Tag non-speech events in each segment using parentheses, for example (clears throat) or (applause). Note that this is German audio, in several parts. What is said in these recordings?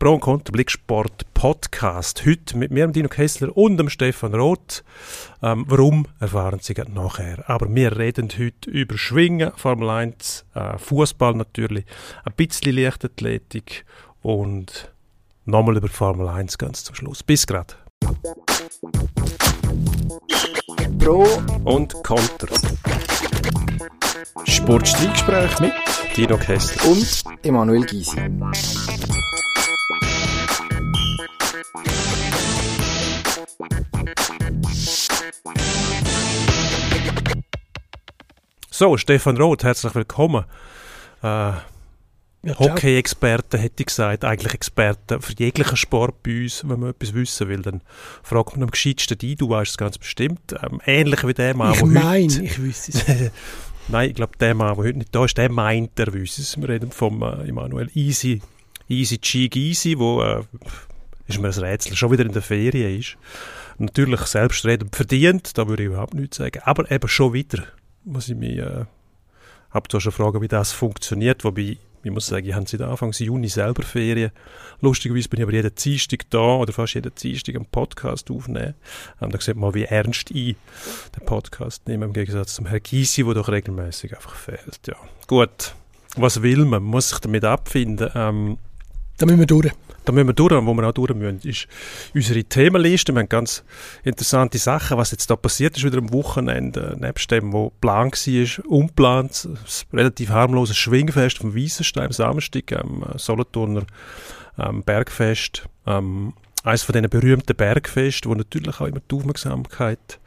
Pro und Contra Blicksport Podcast. Heute mit mir, Dino Kessler und dem Stefan Roth. Ähm, warum, erfahren Sie nachher. Aber wir reden heute über Schwingen, Formel 1, äh, Fußball natürlich, ein bisschen Leichtathletik und nochmal über Formel 1 ganz zum Schluss. Bis grad. Pro und Contra. Sportstreitgespräch mit Dino Kessler und Emanuel Gysi. So, Stefan Roth, herzlich willkommen. Äh, ja, Hockey-Experte hätte ich gesagt, eigentlich Experte für jeglichen Sport bei uns, wenn man etwas wissen will, dann fragt man am gescheitsten die, du weißt es ganz bestimmt. Ähm, ähnlich wie der Mann, Ich meine, ich wüsste es. (laughs) Nein, ich glaube, der Mann, der heute nicht da ist, der meint, er wüsste es. Wir reden vom äh, Emanuel Easy, Easy Cheek Easy, wo äh, ist mir ein Rätsel, schon wieder in der Ferien ist. Natürlich selbstredend verdient, da würde ich überhaupt nichts sagen, aber eben schon wieder muss ich mich äh, habe zwar schon fragen, wie das funktioniert, wobei ich muss sagen, ich habe seit Anfang Juni selber Ferien. Lustigerweise bin ich aber jeden Dienstag da oder fast jeden Dienstag einen Podcast aufnehmen. Ähm, da sieht man, wie ernst ich den Podcast nehme, im Gegensatz zum Herrn Gysi, der doch regelmäßig einfach fehlt. Ja. Gut, was will man? Man muss sich damit abfinden. Ähm, da müssen wir durch. Da müssen wir durch, wo wir auch durch müssen, ist unsere Themenliste. Wir haben ganz interessante Sachen, was jetzt da passiert ist wieder am Wochenende, nebst dem, wo Plan war, unplant, das relativ harmlose Schwingfest vom Weissenstein am Samstag, am Solothurner ähm, Bergfest, ähm, eines von diesen berühmten Bergfest, wo natürlich auch immer die Aufmerksamkeit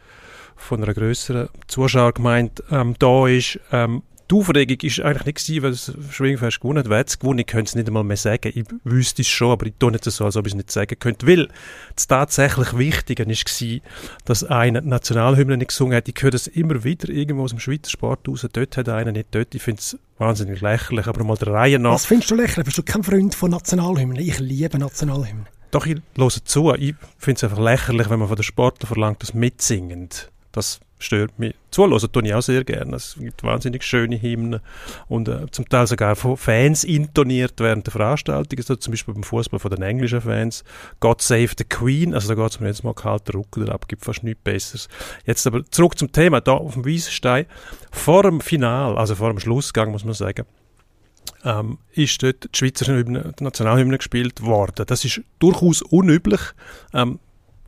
von einer größeren Zuschauergemeinde ähm, da ist. Ähm, die Aufregung war eigentlich nicht gewesen, weil das Schwingfest gewonnen hat. Wer es gewonnen? Ich könnte es nicht einmal mehr sagen. Ich wüsste es schon, aber ich tue nicht so, als ob ich es nicht sagen könnte. Weil das tatsächlich Wichtige war, dass einer die Nationalhymne nicht gesungen hat. Ich höre das immer wieder irgendwo aus dem Schweizer Sport raus. Dort hat einer nicht dort. Ich finde es wahnsinnig lächerlich, aber mal der Reihe nach. Was findest du lächerlich? Bist du kein Freund von Nationalhymnen? Ich liebe Nationalhymnen. Doch, ich höre zu. Ich finde es einfach lächerlich, wenn man von den Sportlern verlangt, dass mitsingen. Das stört mich. Zuhören tue ich auch sehr gerne. Es gibt wahnsinnig schöne Hymnen und äh, zum Teil sogar von Fans intoniert während der Veranstaltung. Also zum Beispiel beim Fußball von den englischen Fans. God Save the Queen. Also da geht es mir jetzt mal kalter Rücken ab, gibt fast nichts Besseres. Jetzt aber zurück zum Thema. Da auf dem Weissenstein. Vor dem Final, also vor dem Schlussgang muss man sagen, ähm, ist dort die Schweizer Nationalhymne gespielt worden. Das ist durchaus unüblich. Ähm,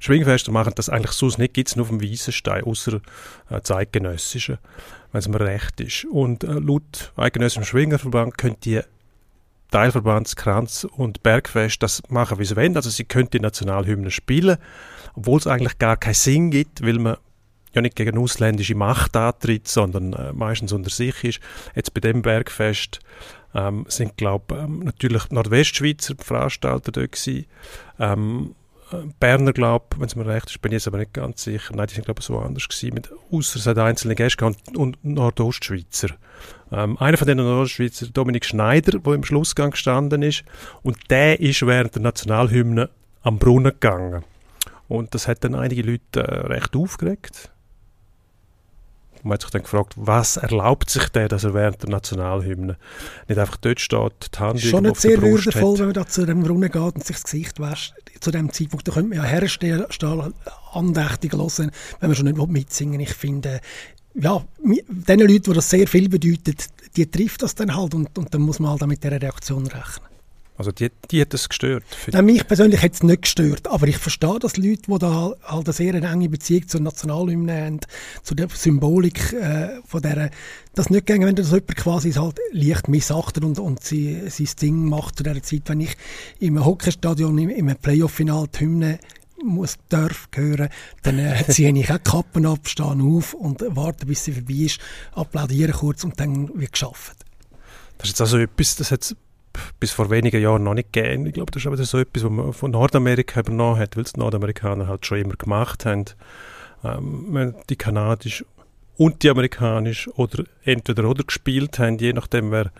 Schwingfester machen das eigentlich sonst nicht, gibt es nur auf dem Weissenstein, außer äh, zeitgenössischen, wenn es mir recht ist. Und äh, laut eidgenössischem Schwingerverband können die Teilverbandskranz und Bergfest das machen, wie sie wollen. Also sie können die Nationalhymne spielen, obwohl es eigentlich gar keinen Sinn gibt, weil man ja nicht gegen ausländische Macht antritt, sondern äh, meistens unter sich ist. Jetzt bei dem Bergfest ähm, sind, glaube ähm, natürlich Nordwestschweizer Veranstalter dort gewesen. Ähm, Berner, glaube wenn es mir recht ist, bin ich jetzt aber nicht ganz sicher. Nein, die sind, glaube ich, so anders gewesen. Mit, ausser es hat einzelne Gäste und, und Nordostschweizer. Ähm, einer von den Nordostschweizer, Dominik Schneider, der im Schlussgang gestanden ist. Und der ist während der Nationalhymne am Brunnen gegangen. Und das hat dann einige Leute äh, recht aufgeregt. Man hat sich dann gefragt, was erlaubt sich der, dass er während der Nationalhymne nicht einfach dort steht, die Hand Schon nicht sehr würdevoll, wenn man da zu dem Brunnen geht und sich das Gesicht wäscht. Zu dem Zeitpunkt, da könnte man ja herstehen, andächtig hören, wenn man schon nicht mitsingen Ich finde, ja, den Leuten, die das sehr viel bedeutet, die trifft das dann halt und, und dann muss man halt mit dieser Reaktion rechnen. Also die, die hat es gestört? Nein, mich persönlich hat es nicht gestört, aber ich verstehe, dass Leute, die da halt eine sehr enge Beziehung zur Nationalhymne haben, zu der Symbolik äh, von der, das nicht gehen, wenn das jemand quasi halt leicht missachtet und, und sie, sein Ding macht zu dieser Zeit. Wenn ich im Hockeystadion im, im Playoff-Final die Hymne muss, darf hören, dann äh, (laughs) ziehe ich auch Kappen ab, stehe auf und warte, bis sie vorbei ist, applaudiere kurz und dann wird geschafft. Das ist jetzt also etwas, das hat bis vor wenigen Jahren noch nicht gegeben. Ich glaube, das ist aber so etwas, was man von Nordamerika übernommen hat, weil es die Nordamerikaner halt schon immer gemacht haben. Ähm, die kanadisch und die amerikanisch oder entweder oder gespielt haben, je nachdem, wer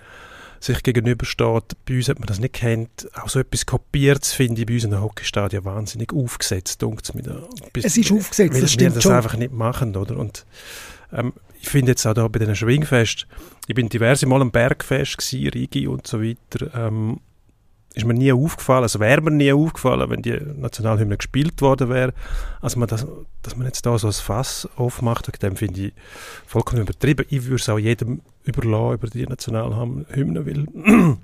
sich gegenübersteht. Bei uns hat man das nicht kennt. Auch so etwas kopiert, finde ich bei uns in den Hockeystadien wahnsinnig aufgesetzt. Es ist aufgesetzt, weil das stimmt wir das schon. einfach nicht machen, oder? Und ähm, ich finde jetzt auch da bei diesen Schwingfest, ich bin diverse Mal am Bergfest gewesen, Rigi und so weiter, ähm, ist mir nie aufgefallen, also wäre mir nie aufgefallen, wenn die Nationalhymne gespielt worden wäre. Also man das, dass man jetzt da so ein Fass aufmacht, dem finde ich vollkommen übertrieben. Ich würde es auch jedem überlassen über die Nationalhymne, weil (clears throat)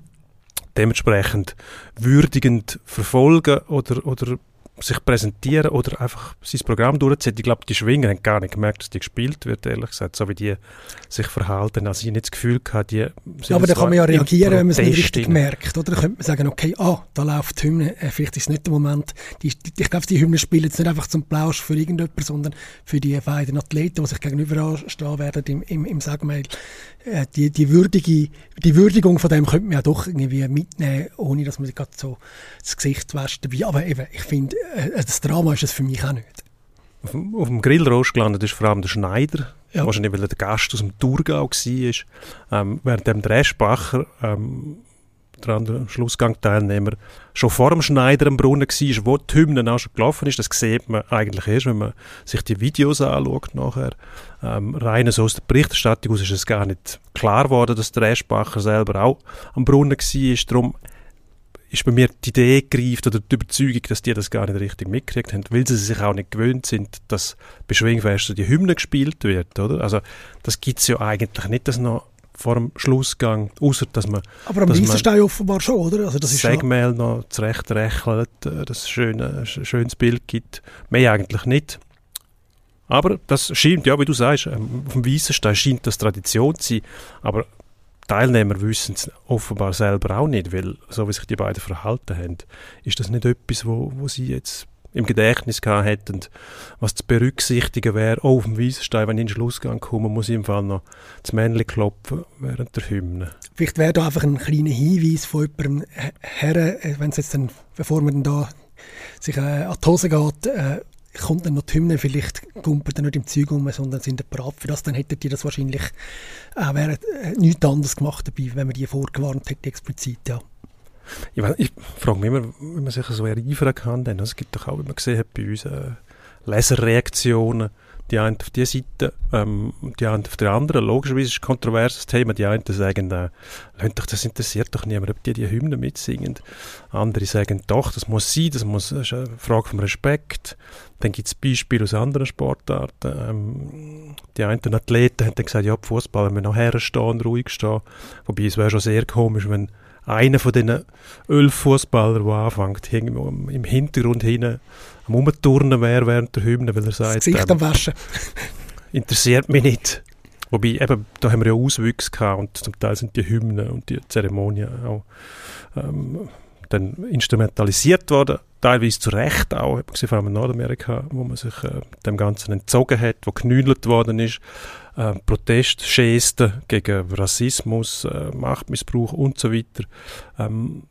dementsprechend würdigend verfolgen oder, oder sich präsentieren oder einfach sein Programm durchziehen. Ich glaube, die Schwinger haben gar nicht gemerkt, dass die gespielt wird, ehrlich gesagt, so wie die sich verhalten. Also ich nicht das Gefühl gehabt, die ja, aber da kann man ja reagieren, wenn man es nicht richtig merkt, oder? Da könnte man sagen, okay, ah, da läuft die Hymne, äh, vielleicht ist es nicht der Moment. Die, die, ich glaube, die Hymne spielen jetzt nicht einfach zum Plausch für irgendjemanden, sondern für die beiden Athleten, die sich gegenüberstehen werden im, im, im Sagmail. Äh, die, die, würdige, die Würdigung von dem könnte man ja doch irgendwie mitnehmen, ohne dass man sich gerade so das Gesicht wäscht dabei. Aber eben, ich finde, äh, das Drama ist es für mich auch nicht. Auf dem, auf dem Grillrost gelandet ist vor allem der Schneider, ja. wahrscheinlich weil er der Gast aus dem Thurgau war. Ähm, während dem Dreschbacher ähm, der andere Schlussgang-Teilnehmer, schon vor dem Schneider am Brunnen war, wo die Hymne auch schon gelaufen ist. Das sieht man eigentlich erst, wenn man sich die Videos anschaut nachher. Ähm, rein so aus der Berichterstattung aus ist es gar nicht klar geworden, dass der Eschbacher selber auch am Brunnen war. Darum ist bei mir die Idee gereift oder die Überzeugung, dass die das gar nicht richtig mitgekriegt haben, weil sie sich auch nicht gewöhnt sind, dass bei Schwingfesten die Hymne gespielt wird, oder? Also das gibt es ja eigentlich nicht, dass noch vor dem Schlussgang, außer dass man... Aber am Weissenstein offenbar schon, oder? Also das ist schon... noch zurecht rechnet, äh, dass es schöne, ein schönes Bild gibt. Mehr eigentlich nicht. Aber das scheint, ja, wie du sagst, ähm, auf dem Weissenstein scheint das Tradition zu sein, aber Teilnehmer wissen es offenbar selber auch nicht, weil so wie sich die beiden verhalten haben, ist das nicht etwas, wo, wo sie jetzt im Gedächtnis gehabt hätten, was zu berücksichtigen wäre, oh, auf dem Wiesenstein, wenn ich in den Schlussgang komme, muss ich im Fall noch das Männchen klopfen während der Hymne. Vielleicht wäre da einfach ein kleiner Hinweis von jemandem her, wenn es jetzt dann, bevor man dann da sich äh, an die Hose geht, äh, kommt dann noch die Hymne, vielleicht kumpelt er nicht im Zeug um, sondern sind bereit für das, dann hättet ihr das wahrscheinlich äh, wäre, äh, nichts anderes gemacht dabei, wenn man die vorgewarnt hätte, explizit, ja. Ich, ich frage mich immer, wie man sich so erinnern kann. Denn es gibt doch auch, wie man gesehen hat, bei uns äh, Leserreaktionen. Die einen auf die Seite, ähm, die einen auf der anderen. Logischerweise ist es ein kontroverses Thema. Die einen sagen, äh, doch, das interessiert doch niemand, ob die die Hymne mitsingen. Andere sagen, doch, das muss sein, das, muss, das ist eine Frage vom Respekt. Dann gibt es Beispiele aus anderen Sportarten. Ähm, die einen Athleten haben dann gesagt, ja, Fußballer müssen noch herstehen ruhig stehen. Wobei es wäre schon sehr komisch, wenn einer von diesen elf Fußballern, der anfängt, im Hintergrund hinten am Umturnen wäre während der Hymne, weil er sagt, das Gesicht ähm, am Waschen. interessiert mich nicht. Wobei, eben, da haben wir ja Auswüchse gehabt und zum Teil sind die Hymnen und die Zeremonien auch ähm, dann instrumentalisiert worden, teilweise zu Recht auch, ich gesehen, vor allem in Nordamerika, wo man sich äh, dem Ganzen entzogen hat, wo genüdelt worden ist, äh, Protestgesten gegen Rassismus, äh, Machtmissbrauch und so weiter. Ähm,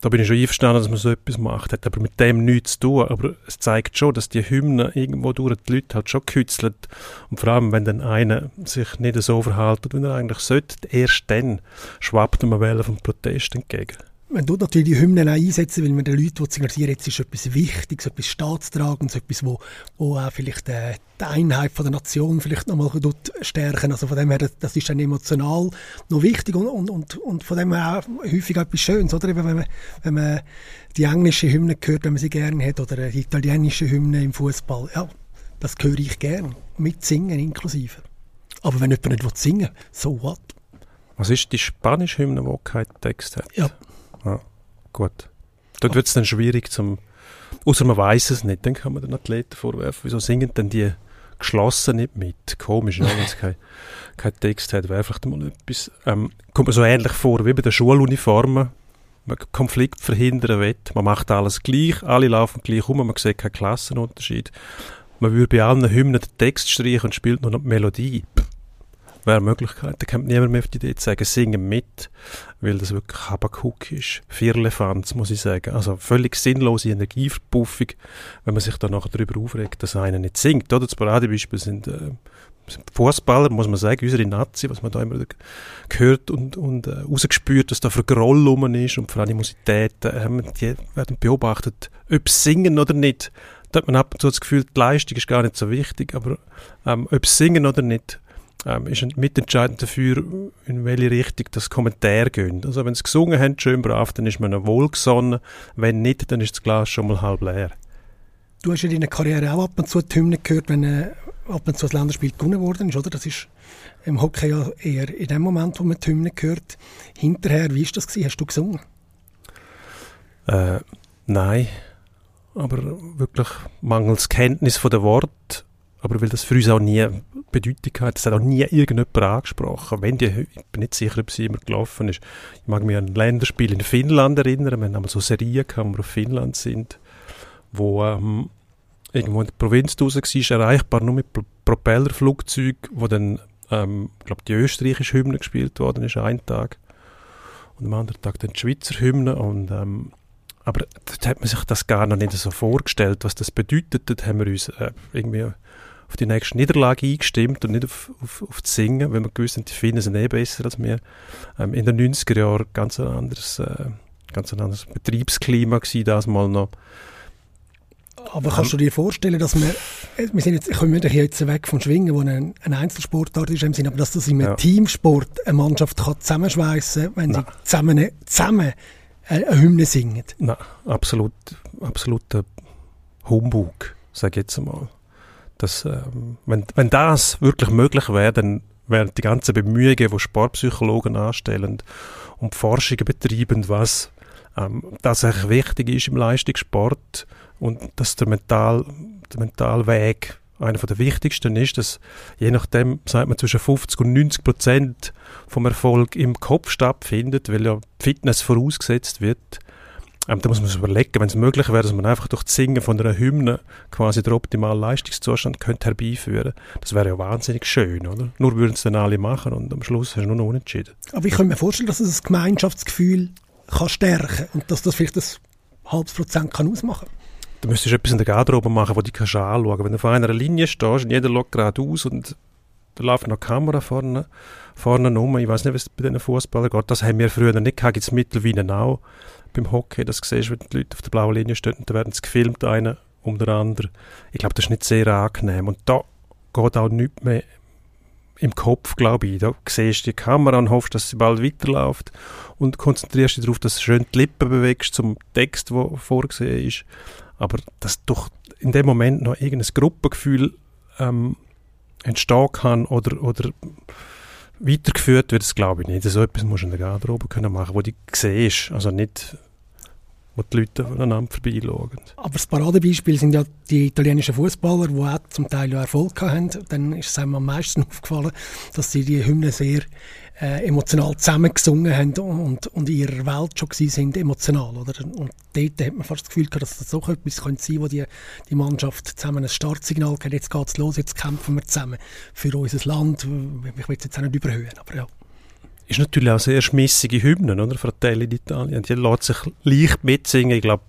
da bin ich schon einverstanden, dass man so etwas macht, hat aber mit dem nichts zu tun. Aber es zeigt schon, dass die Hymnen irgendwo durch die Leute halt schon gekützelt. Und vor allem, wenn dann einer sich nicht so verhält, wie er eigentlich sollte, erst dann schwappt man Welle vom Protest entgegen man tut natürlich die Hymnen auch einsetzen, weil man den Leuten signalisieren jetzt ist etwas Wichtiges, etwas Staatstragendes, etwas, wo, wo auch vielleicht äh, die Einheit von der Nation vielleicht nochmal stärken. Also von dem her, das ist dann emotional noch wichtig und, und, und, und von dem her auch häufig etwas Schönes, oder? Wenn man, wenn man die englische Hymne hört, wenn man sie gerne hat, oder die italienische Hymne im Fußball, ja, das höre ich gerne. Mitsingen inklusive. Aber wenn jemand nicht singen will, so what? Was ist die spanische Hymne, die keinen Text hat? Ja. Ja, gut. Dort wird es dann schwierig zum, außer man weiß es nicht, dann kann man den Athleten vorwerfen, wieso singen denn die geschlossen nicht mit? Komisch, ja, wenn es keinen kein Text hat, wäre vielleicht mal etwas, ähm, kommt mir so ähnlich vor wie bei den Schuluniformen, man Konflikt verhindern will, man macht alles gleich, alle laufen gleich um, man sieht keinen Klassenunterschied. Man würde bei allen Hymnen den Text streichen und spielt nur noch die Melodie. Wäre Möglichkeit. Da kommt niemand mehr auf die Idee zu sagen, singen mit, weil das wirklich Habakuk ist. Vierlefanz, muss ich sagen. Also völlig sinnlose Energieverpuffung, wenn man sich dann nachher darüber aufregt, dass einer nicht singt. Oder das Paradebeispiel sind, äh, sind Fußballer, muss man sagen, unsere Nazi, was man da immer gehört und, und äh, rausgespürt, dass da für Groll rum ist und für Animositäten, äh, die werden beobachtet, ob sie singen oder nicht. Da hat man ab und zu das Gefühl, die Leistung ist gar nicht so wichtig, aber ähm, ob singen oder nicht, ähm, ist mitentscheidend dafür, in welche Richtung das Kommentar geht. Also wenn sie gesungen haben, schön brav, dann ist man wohlgesonnen. Wenn nicht, dann ist das Glas schon mal halb leer. Du hast in deiner Karriere auch ab und zu die Hymne gehört, wenn äh, ab und zu das Länderspiel gewonnen worden ist, oder? Das ist im Hockey ja eher in dem Moment, wo man die Hymne gehört. Hinterher, wie ist das gewesen? Hast du gesungen? Äh, nein, aber wirklich mangels Kenntnis von der Wort, aber weil das für uns auch nie Bedeutung hat, das hat auch nie irgendjemand angesprochen. Wenn die, ich bin nicht sicher, ob sie immer gelaufen ist. Ich mag mich an ein Länderspiel in Finnland erinnern, wir haben so Serien gehabt, wo wir auf Finnland sind, wo ähm, irgendwo in der Provinz draußen war, erreichbar nur mit Propellerflugzeug, wo dann, ähm, ich glaube, die österreichische Hymne gespielt worden ist, einen Tag. Und am anderen Tag dann die Schweizer Hymne und ähm, aber dort hat man sich das gar noch nicht so vorgestellt, was das bedeutet. Dort haben wir uns äh, irgendwie auf die nächste Niederlage eingestimmt und nicht auf, auf, auf das Singen, weil wir gewusst haben, die Finnen sind eh besser als wir. Ähm, in den 90er Jahren ganz ein anderes, äh, ganz ein anderes Betriebsklima gewesen, das mal noch. Aber kannst du dir vorstellen, dass wir, äh, wir sind jetzt, kommen wir jetzt weg vom Schwingen, wo ein, ein Einzelsportart ist, im Sinne, aber dass das in einem ja. Teamsport eine Mannschaft kann zusammenschweissen kann, wenn Nein. sie zusammen, zusammen eine Hymne singen? Nein, absolut, absoluter Humbug, sage ich jetzt einmal. Das, ähm, wenn, wenn das wirklich möglich wäre, dann wären die ganzen Bemühungen, die Sportpsychologen anstellen und Forschungen betreiben, was ähm, eigentlich wichtig ist im Leistungssport und dass der, Mental, der Mentalweg einer der wichtigsten ist, dass je nachdem, sagt man, zwischen 50 und 90 Prozent vom Erfolg im Kopf stattfindet, weil ja Fitness vorausgesetzt wird. Ähm, da muss man sich überlegen, wenn es möglich wäre, dass man einfach durch das Singen von einer Hymne quasi den optimalen Leistungszustand könnte herbeiführen Das wäre ja wahnsinnig schön, oder? Nur würden es dann alle machen und am Schluss hast du nur noch unentschieden. Aber ich kann mir vorstellen, dass es das Gemeinschaftsgefühl kann stärken und dass das vielleicht ein halbes Prozent kann ausmachen kann. Du müsstest etwas in der Garderobe machen, wo du kannst anschauen Wenn du vor einer Linie stehst und jeder schaut geradeaus und da läuft noch Kamera vorne, vorne rum. Ich weiß nicht, was bei diesen Fußballern geht. Das haben wir früher nicht gehabt. Gibt es mittlerweile auch beim Hockey, das siehst, wenn die Leute auf der blauen Linie stehen und da werden sie gefilmt, einer um den anderen. Ich glaube, das ist nicht sehr angenehm. Und da geht auch nichts mehr im Kopf, glaube ich. Da siehst du die Kamera und hoffst, dass sie bald weiterläuft und konzentrierst dich darauf, dass du schön die Lippen bewegst zum Text, der vorgesehen ist. Aber dass doch in dem Moment noch irgendein Gruppengefühl ähm, entstehen kann oder, oder weitergeführt wird, das glaube ich nicht. So etwas musst du in der Garderobe können machen, wo du siehst, also nicht wo die Leute voneinander vorbeischauen. Aber das Paradebeispiel sind ja die italienischen Fußballer, die auch zum Teil ja Erfolg haben. Dann ist es einem am meisten (laughs) aufgefallen, dass sie die Hymne sehr äh, emotional zusammengesungen haben und, und in ihrer Welt schon sind emotional. Oder? Und dort hat man fast das Gefühl dass das so etwas könnte sein wo die, die Mannschaft zusammen ein Startsignal hat, jetzt geht es los, jetzt kämpfen wir zusammen für unser Land. Ich will es jetzt auch nicht überhöhen, aber ja ist natürlich auch sehr schmissige Hymnen, oder? Fratelli d'Italia. Die lässt sich leicht mitsingen. Ich glaube,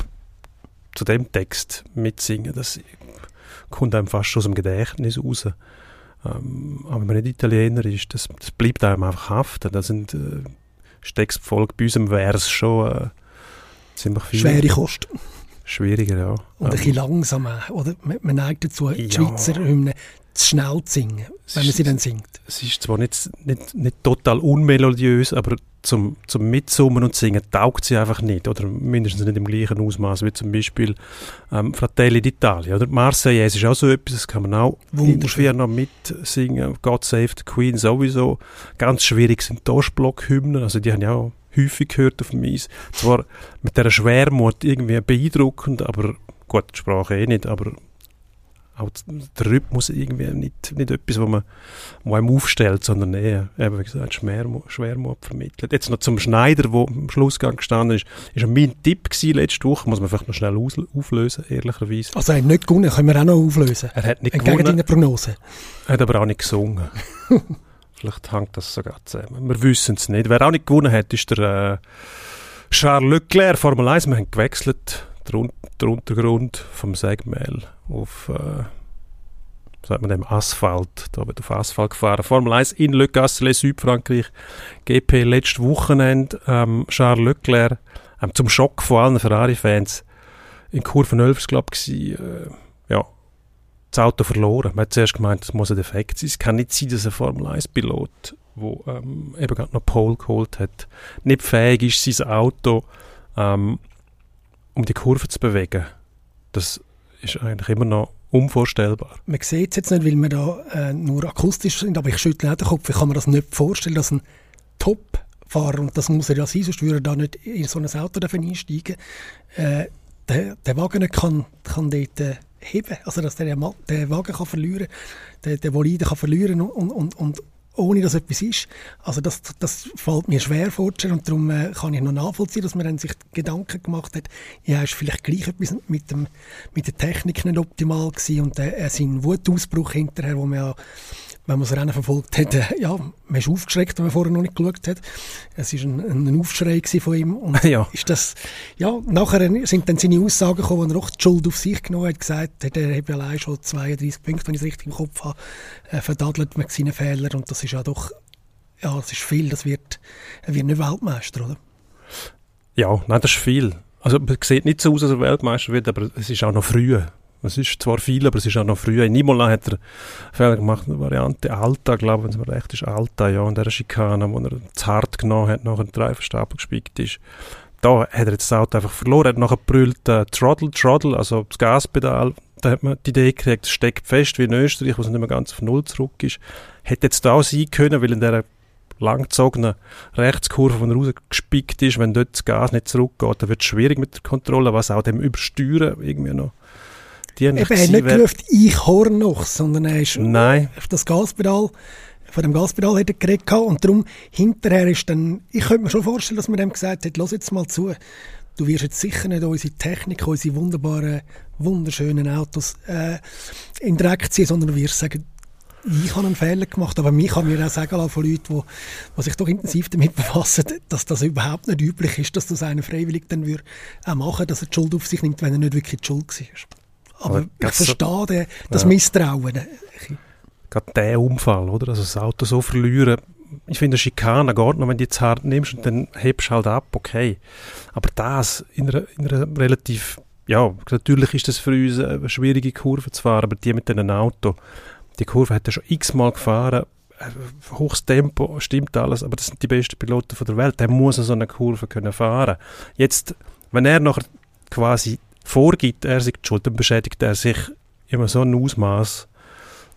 zu dem Text mitsingen, das kommt einem fast aus dem Gedächtnis raus. Ähm, aber wenn man nicht Italiener ist, das, das bleibt einem einfach haften. Da sind äh, Textfolge bei unserem Vers schon äh, ziemlich viel. Schwere Kost. Schwieriger, ja. Und ein bisschen ähm, langsam, oder? Man, man neigt dazu, die ja. Schweizer Hymnen zu schnell zu singen, wenn man sie dann singt. Es ist zwar nicht, nicht, nicht total unmelodiös, aber zum, zum Mitsummen und Singen taugt sie einfach nicht, oder mindestens nicht im gleichen Ausmaß wie zum Beispiel ähm, Fratelli d'Italia. Oder Marseillaise ist auch so etwas, das kann man auch schwer noch mitsingen. God Save the Queen sowieso. Ganz schwierig sind die Ostblock-Hymnen, also die haben ja auch häufig gehört auf dem Eis. Zwar mit dieser Schwermut irgendwie beeindruckend, aber gut, die Sprache eh nicht, aber auch der Rhythmus irgendwie nicht, nicht etwas, wo man wo einem aufstellt, sondern eher, eben, wie gesagt, Schwermut, Schwermut vermittelt. Jetzt noch zum Schneider, der am Schlussgang gestanden ist, ist mein Tipp gewesen letzte Woche, muss man vielleicht noch schnell auflösen, ehrlicherweise. Also er hat nicht gewonnen, können wir auch noch auflösen. Er hat nicht Entgegen gewonnen. Prognose. Er hat aber auch nicht gesungen. (laughs) vielleicht hängt das sogar zusammen. Wir wissen es nicht. Wer auch nicht gewonnen hat, ist der äh, Charles Leclerc, Formel 1. Wir haben gewechselt der Untergrund vom Segmehl auf äh, sagt man dem Asphalt, da wird auf Asphalt gefahren. Formel 1 in Le Gasselet, Südfrankreich, GP letztes Wochenende, ähm, Charles Leclerc, ähm, zum Schock von allen Ferrari-Fans, in Kurve 11 glaube ich, äh, ja, das Auto verloren. Man hat zuerst gemeint, es muss ein Defekt sein. Es kann nicht sein, dass ein Formel-1-Pilot, der ähm, eben gerade noch Pole geholt hat, nicht fähig ist, sein Auto ähm, um die Kurve zu bewegen. Das ist eigentlich immer noch unvorstellbar. Man sieht es jetzt nicht, weil wir da äh, nur akustisch sind, aber ich schüttle auch den Kopf. Ich kann mir das nicht vorstellen, dass ein Top-Fahrer, und das muss er ja sein, sonst würde er da nicht in so ein Auto einsteigen äh, der, der Wagen kann, kann dort äh, heben, also dass der, der Wagen kann verlieren, der, der Bolide kann verlieren und, und, und ohne dass etwas ist. Also das, das fällt mir schwer vorzustellen und darum äh, kann ich noch nachvollziehen, dass man dann sich Gedanken gemacht hat, ja, ist vielleicht gleich etwas mit, dem, mit der Technik nicht optimal gewesen und äh, sein Wutausbruch hinterher, wo man ja wenn man das Rennen verfolgt hat, äh, ja, man ist aufgeschreckt, wenn man vorher noch nicht geschaut hat. Es war ein, ein Aufschrei von ihm. Und (laughs) ja. ist das, ja, nachher sind dann seine Aussagen gekommen, wo er auch die Schuld auf sich genommen hat, gesagt hat, er habe allein schon 32 Punkte, wenn ich es richtig im Kopf habe, äh, verdadelt mit seinen Fehlern. Und das ist ja doch, ja, das ist viel. Das wird, er wird nicht Weltmeister, oder? Ja, nein, das ist viel. Also, es sieht nicht so aus, als er Weltmeister wird, aber es ist auch noch früh. Es ist zwar viel, aber es ist auch noch früh. In Imola hat er Fehler gemacht, eine Variante Alta, glaube ich, wenn es mir recht ist, Alta, ja, und der Schikane, wo er zu hart genommen hat, nach einem Dreifachstapel gespickt ist. Da hat er jetzt das Auto einfach verloren, er hat nachher brüllt äh, Throttle, Throttle, also das Gaspedal, da hat man die Idee gekriegt, es steckt fest wie in Österreich, wo es nicht mehr ganz auf Null zurück ist. Hätte jetzt da sein können, weil in dieser langgezogenen Rechtskurve, er rausgespickt ist, wenn dort das Gas nicht zurückgeht, dann wird es schwierig mit der Kontrolle, was auch dem Übersteuern irgendwie noch dienlich Er hat nicht gerufen, ich horn noch, sondern er ist Nein. auf das Gaspedal, von dem Gaspedal hat er geredet und darum hinterher ist dann, ich könnte mir schon vorstellen, dass man dem gesagt hat, lass jetzt mal zu, du wirst jetzt sicher nicht unsere Technik, unsere wunderbaren, wunderschönen Autos äh, in Dreck ziehen, sondern du wirst sagen, ich habe einen Fehler gemacht, aber mich kann mir auch sagen lassen von Leuten, die, die sich doch intensiv damit befassen, dass das überhaupt nicht üblich ist, dass das einer freiwillig dann würde auch machen, dass er die Schuld auf sich nimmt, wenn er nicht wirklich die Schuld war. Aber, aber ich verstehe so, das ja. Misstrauen. Gerade der Unfall, oder? Also das Auto so verlieren. Ich finde, Schikane geht noch, wenn du jetzt hart nimmst und dann hebst du halt ab, okay. Aber das in einer, in einer relativ, ja, natürlich ist das für uns eine schwierige Kurve zu fahren, aber die mit einem Auto, die Kurve hat er schon x-mal gefahren, äh, hohes Tempo, stimmt alles, aber das sind die besten Piloten der Welt. Der muss so eine Kurve können fahren. Jetzt, wenn er nachher quasi vorgibt, er sei schuld, dann beschädigt er sich immer so ein Ausmaß,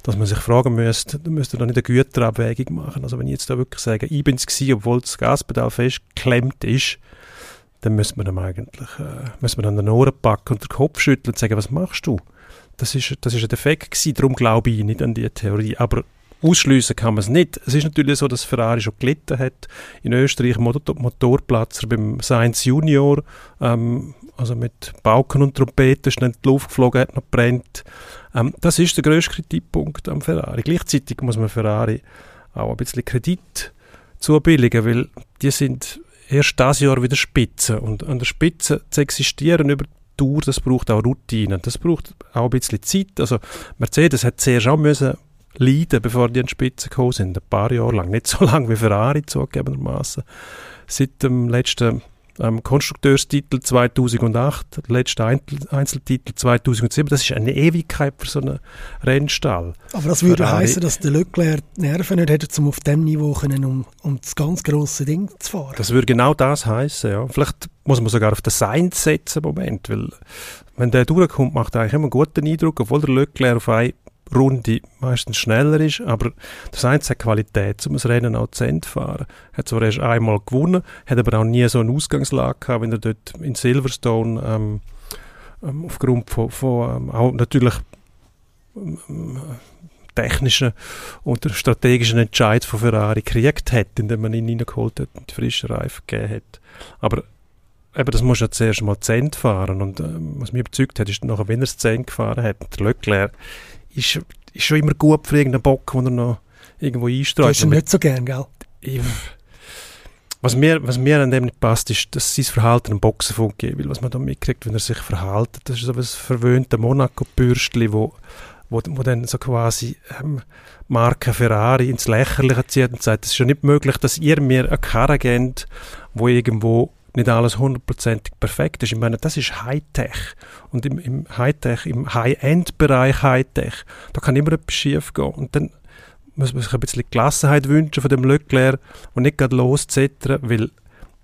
dass man sich fragen müsste, dann müsste er nicht eine Güterabwägung machen. Also wenn ich jetzt da wirklich sage, ich bin es gewesen, obwohl das Gaspedal festgeklemmt ist, dann müsste man dann eigentlich, äh, müsste man dann den Ohren packen und den Kopf schütteln und sagen, was machst du? Das ist, das ist ein Defekt gewesen, darum glaube ich nicht an die Theorie. Aber Ausschliessen kann man es nicht. Es ist natürlich so, dass Ferrari schon gelitten hat. In Österreich Motor Motorplatzer beim Sainz Junior, ähm, also mit Pauken und Trompeten, ist dann die Luft geflogen, hat noch brennt. Ähm, das ist der grösste Kritikpunkt am Ferrari. Gleichzeitig muss man Ferrari auch ein bisschen Kredit zubilligen, weil die sind erst dieses Jahr wieder Spitze. Und an der Spitze zu existieren über die Tour, das braucht auch Routine. Das braucht auch ein bisschen Zeit. Also Mercedes hat zuerst auch müssen leiden, bevor die an die Spitze gekommen sind. Ein paar Jahre lang. Nicht so (laughs) lange wie Ferrari zugegebenermaßen. Seit dem letzten ähm, Konstrukteurstitel 2008, der letzte Einzeltitel 2007. Das ist eine Ewigkeit für so einen Rennstall. Aber das würde heißen, dass der Leclerc Nerven nicht hätte, um auf dem Niveau können, um, um das ganz grosse Ding zu fahren. Das würde genau das heißen. Ja. Vielleicht muss man sogar auf den Sainz setzen im Moment, weil wenn der durchkommt, macht er eigentlich immer einen guten Eindruck, obwohl der Leclerc auf eine Runde meistens schneller ist, aber das Einzige hat Qualität, um das Rennen auch zu Ende zu fahren. Hat zwar erst einmal gewonnen, hat aber auch nie so eine Ausgangslage gehabt, wenn er dort in Silverstone ähm, ähm, aufgrund von, von ähm, auch natürlich ähm, technischen und strategischen Entscheid von Ferrari gekriegt hat, indem man ihn reingeholt hat und die frischen Reifen gegeben hat. Aber eben, das muss ja zuerst mal zu Ende fahren und ähm, was mich überzeugt hat, ist nachher, wenn er es zu Ende gefahren hat, der Leclerc ist, ist schon immer gut für irgendeinen Bock, den er noch irgendwo einstreut. Das ist nicht so gern, gell? Ich, was mir, was mir an dem nicht passt, ist, dass sein Verhalten am Boxen funktioniert. Weil was man da mitkriegt, wenn er sich verhält, das ist so ein verwöhnter Monaco-Bürstli, wo, wo, wo dann so quasi ähm, Marke Ferrari ins Lächerliche zieht und sagt, es ist ja nicht möglich, dass ihr mir eine Karre gebt, wo irgendwo nicht alles hundertprozentig perfekt ist. Ich meine, das ist Hightech. Und im, im Hightech, im High-End-Bereich Hightech, da kann immer etwas schief gehen. Und dann muss man sich ein bisschen Gelassenheit wünschen von dem Leclerc und nicht gerade loszettern, weil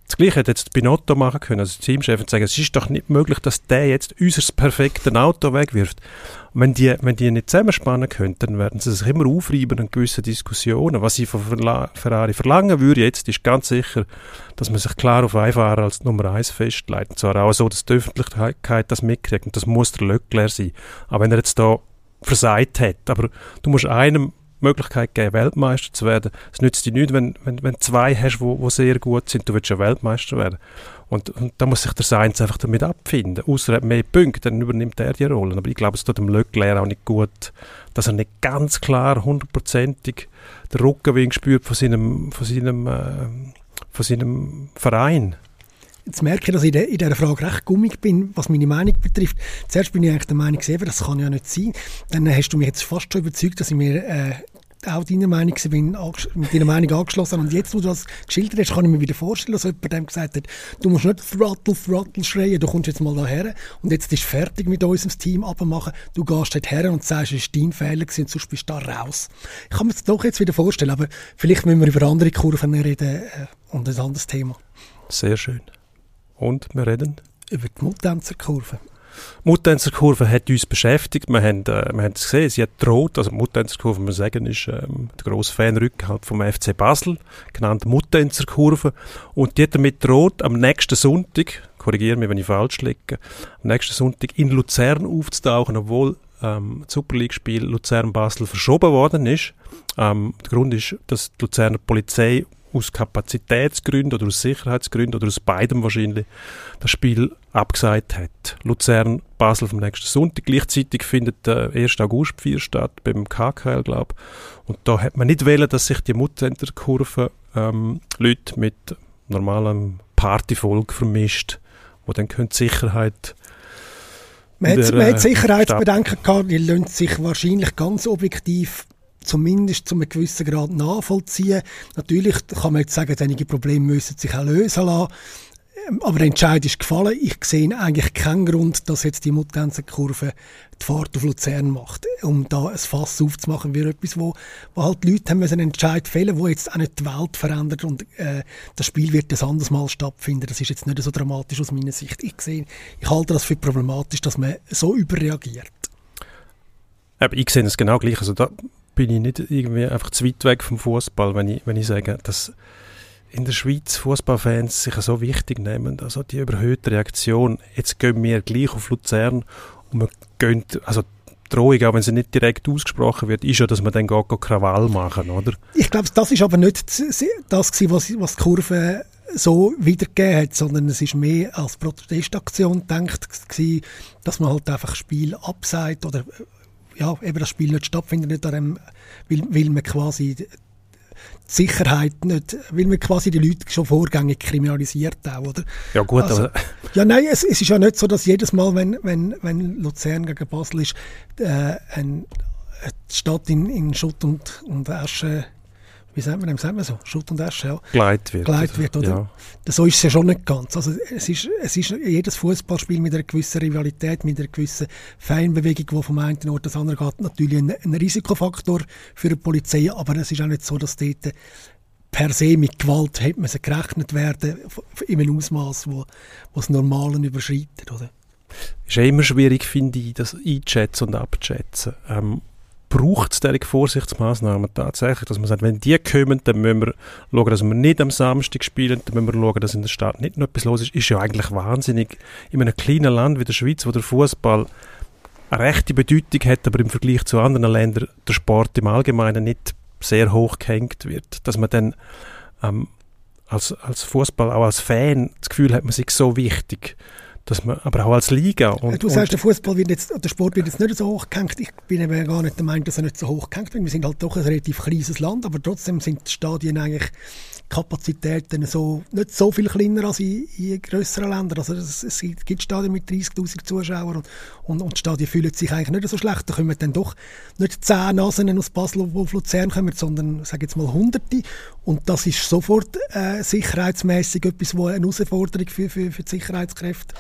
das Gleiche hätte jetzt Binotto machen können, also Teamchef, und sagen, es ist doch nicht möglich, dass der jetzt unser perfektes Auto wegwirft. Wenn die, wenn die nicht zusammenspannen können, dann werden sie sich immer aufreiben in gewissen Diskussionen. Was ich von Ferrari verlangen würde jetzt, ist ganz sicher, dass man sich klar auf einen Fahrer als Nummer eins festlegt. Und zwar auch so, dass die Öffentlichkeit das mitkriegt. Und das muss der Leclerc sein. Aber wenn er jetzt da versagt hat, aber du musst einem Möglichkeit geben, Weltmeister zu werden. Es nützt dir nichts, wenn, wenn, wenn zwei hast, wo, wo sehr gut sind, du willst ja Weltmeister werden. Und, und da muss sich der Sainz einfach damit abfinden. Außer er hat mehr Punkte, dann übernimmt er die Rolle. Aber ich glaube, es tut dem Leclerc auch nicht gut, dass er nicht ganz klar, hundertprozentig den Rückenwind spürt von seinem, von seinem, äh, von seinem Verein. Jetzt merke ich, dass ich in dieser Frage recht gummig bin, was meine Meinung betrifft. Zuerst bin ich eigentlich der Meinung, das kann ja nicht sein. Dann hast du mich jetzt fast schon überzeugt, dass ich mir äh, auch deiner Meinung bin, mit deiner Meinung angeschlossen Und jetzt, wo du das geschildert hast, kann ich mir wieder vorstellen, dass jemand dem gesagt hat, du musst nicht Throttle, Throttle schreien, du kommst jetzt mal daher und jetzt ist fertig mit unserem Team abmachen. Du gehst dort her und sagst, es war dein Fehler gewesen, und sonst bist du da raus. Ich kann mir das doch jetzt wieder vorstellen, aber vielleicht müssen wir über andere Kurven reden äh, und ein anderes Thema. Sehr schön. Und wir reden? Über die Muttänzerkurve. Muttenzerkurve hat uns beschäftigt. Wir haben, äh, wir haben es gesehen, sie hat droht, also Muttenzerkurve, muss man sagen, ist ähm, der grosse Fanrückhalt vom FC Basel, genannt Muttenzerkurve. Und die hat damit droht, am nächsten Sonntag, korrigiere mich, wenn ich falsch liege, am nächsten Sonntag in Luzern aufzutauchen, obwohl ähm, das Super League-Spiel Luzern-Basel verschoben worden ist. Ähm, der Grund ist, dass die Luzerner Polizei aus Kapazitätsgründen oder aus Sicherheitsgründen oder aus beidem wahrscheinlich das Spiel abgesagt hat. Luzern, Basel vom nächsten Sonntag. Gleichzeitig findet der 1. August 4 statt, beim KKL, glaube Und da hat man nicht wählen, dass sich die Mutzcenter-Kurve ähm, Leute mit normalem Partyvolk vermischt, wo dann könnte Sicherheit man hat, man hat Sicherheitsbedenken gehabt, die lassen sich wahrscheinlich ganz objektiv zumindest zu einem gewissen Grad nachvollziehen. Natürlich kann man jetzt sagen, einige Probleme müssen sich auch lösen lassen. Ähm, aber der Entscheid ist gefallen. Ich sehe eigentlich keinen Grund, dass jetzt die Mutanzenkurve die Fahrt auf Luzern macht, um da ein Fass aufzumachen, wie etwas, wo, wo halt die Leute haben einen Entscheid fällen, wo jetzt auch nicht die Welt verändert und äh, das Spiel wird ein anderes Mal stattfinden. Das ist jetzt nicht so dramatisch aus meiner Sicht. Ich sehe, ich halte das für problematisch, dass man so überreagiert. Aber ich sehe es genau gleich. Also da bin ich nicht irgendwie einfach zu weit weg vom Fußball, wenn ich, wenn ich sage, dass in der Schweiz Fußballfans sich so wichtig nehmen. Also die überhöhte Reaktion, jetzt gehen wir gleich auf Luzern und wir gehen, also Drohung, auch wenn sie nicht direkt ausgesprochen wird, ist ja, dass man dann geht, geht Krawall machen, oder? Ich glaube, das ist aber nicht das gewesen, was, was die Kurve so wiedergegeben hat, sondern es ist mehr als Protestaktion gedacht gewesen, dass man halt einfach Spiel abseit oder ja, eben das Spiel nicht stattfindet, nicht daran, weil, weil man quasi die Sicherheit nicht, weil man quasi die Leute schon vorgängig kriminalisiert auch, oder? Ja gut, also, aber... Ja, nein, es, es, ist ja nicht so, dass jedes Mal, wenn, wenn, wenn Luzern gegen Basel ist, äh, ein, eine Stadt in, in Schutt und, und Asche wie sagt man dem, sagt man so, Schutt und Asche, ja. Gleit wird. Gleit wird, oder? Ja. So ist es ja schon nicht ganz. Also es ist, es ist jedes Fußballspiel mit einer gewissen Rivalität, mit einer gewissen Feinbewegung, die vom einen Ort das andere geht, natürlich ein, ein Risikofaktor für die Polizei, aber es ist auch nicht so, dass dort per se mit Gewalt hat man gerechnet werden in einem Ausmaß, wo, wo das Normalen überschreitet, oder? ist ja immer schwierig, finde ich, das einzuschätzen und abzuschätzen. Ähm, braucht es diese Vorsichtsmaßnahmen tatsächlich, dass man sagt, wenn die kommen, dann müssen wir schauen, dass wir nicht am Samstag spielen, dann müssen wir schauen, dass in der Stadt nicht noch etwas los ist, ist ja eigentlich wahnsinnig. In einem kleinen Land wie der Schweiz, wo der Fußball eine rechte Bedeutung hat, aber im Vergleich zu anderen Ländern der Sport im Allgemeinen nicht sehr hoch gehängt wird, dass man dann ähm, als, als Fußball, auch als Fan, das Gefühl hat, man sei so wichtig, dass man, aber auch als Liga. Und, du sagst, der Fußball wird jetzt, der Sport wird jetzt nicht so hoch gehängt. Ich bin eben gar nicht der Meinung, dass er nicht so hoch gehängt wird. Wir sind halt doch ein relativ kleines Land, aber trotzdem sind die Stadien eigentlich Kapazitäten so, nicht so viel kleiner als in, in grösseren Ländern. Also es, es gibt Stadien mit 30'000 Zuschauern und, und, und die Stadien fühlen sich eigentlich nicht so schlecht. Da kommen dann doch nicht zehn Nasen aus Basel, die auf Luzern kommen, sondern, sage jetzt mal, Hunderte. Und das ist sofort äh, sicherheitsmäßig etwas, wo eine Herausforderung für, für, für die Sicherheitskräfte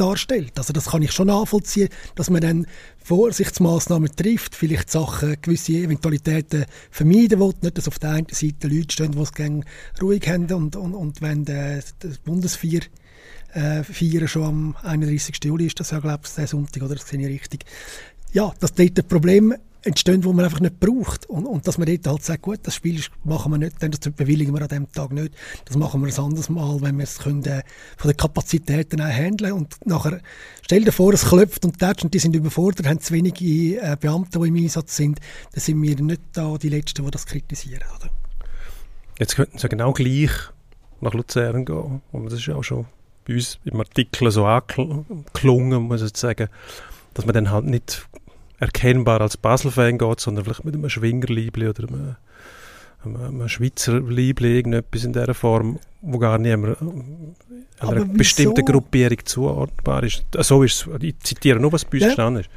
darstellt. Also das kann ich schon nachvollziehen, dass man dann Vorsichtsmaßnahmen trifft, vielleicht Sachen, gewisse Eventualitäten vermeiden will. Nicht, dass auf der einen Seite Leute stehen, die es gerne ruhig haben und, und, und wenn der, der Bundesvier äh, feiern schon am 31. Juli ist das ja, glaube ich, der Sonntag, oder? Das sehe ich richtig. Ja, das ein Problem entstehen, wo man einfach nicht braucht. Und, und dass man dort halt sagt, gut, das Spiel machen wir nicht, das bewilligen wir an dem Tag nicht. Das machen wir ein anderes Mal, wenn wir es können, äh, von den Kapazitäten auch handeln. Und nachher, stell dir vor, es klopft und tätscht und die sind überfordert, haben zu wenige äh, Beamte, die im Einsatz sind. Dann sind wir nicht da die Letzten, die das kritisieren. Oder? Jetzt könnten sie genau gleich nach Luzern gehen. Und das ist ja auch schon bei uns im Artikel so angeklungen, muss ich sagen, dass man dann halt nicht erkennbar als Basel-Fan geht, sondern vielleicht mit einem Schwingerliebli oder einem, einem, Schweizer Liebli, irgendetwas in dieser Form, wo gar niemand einer bestimmten Gruppierung zuordnbar ist. So ist es, ich zitiere nur, was bei uns ja. gestanden ist.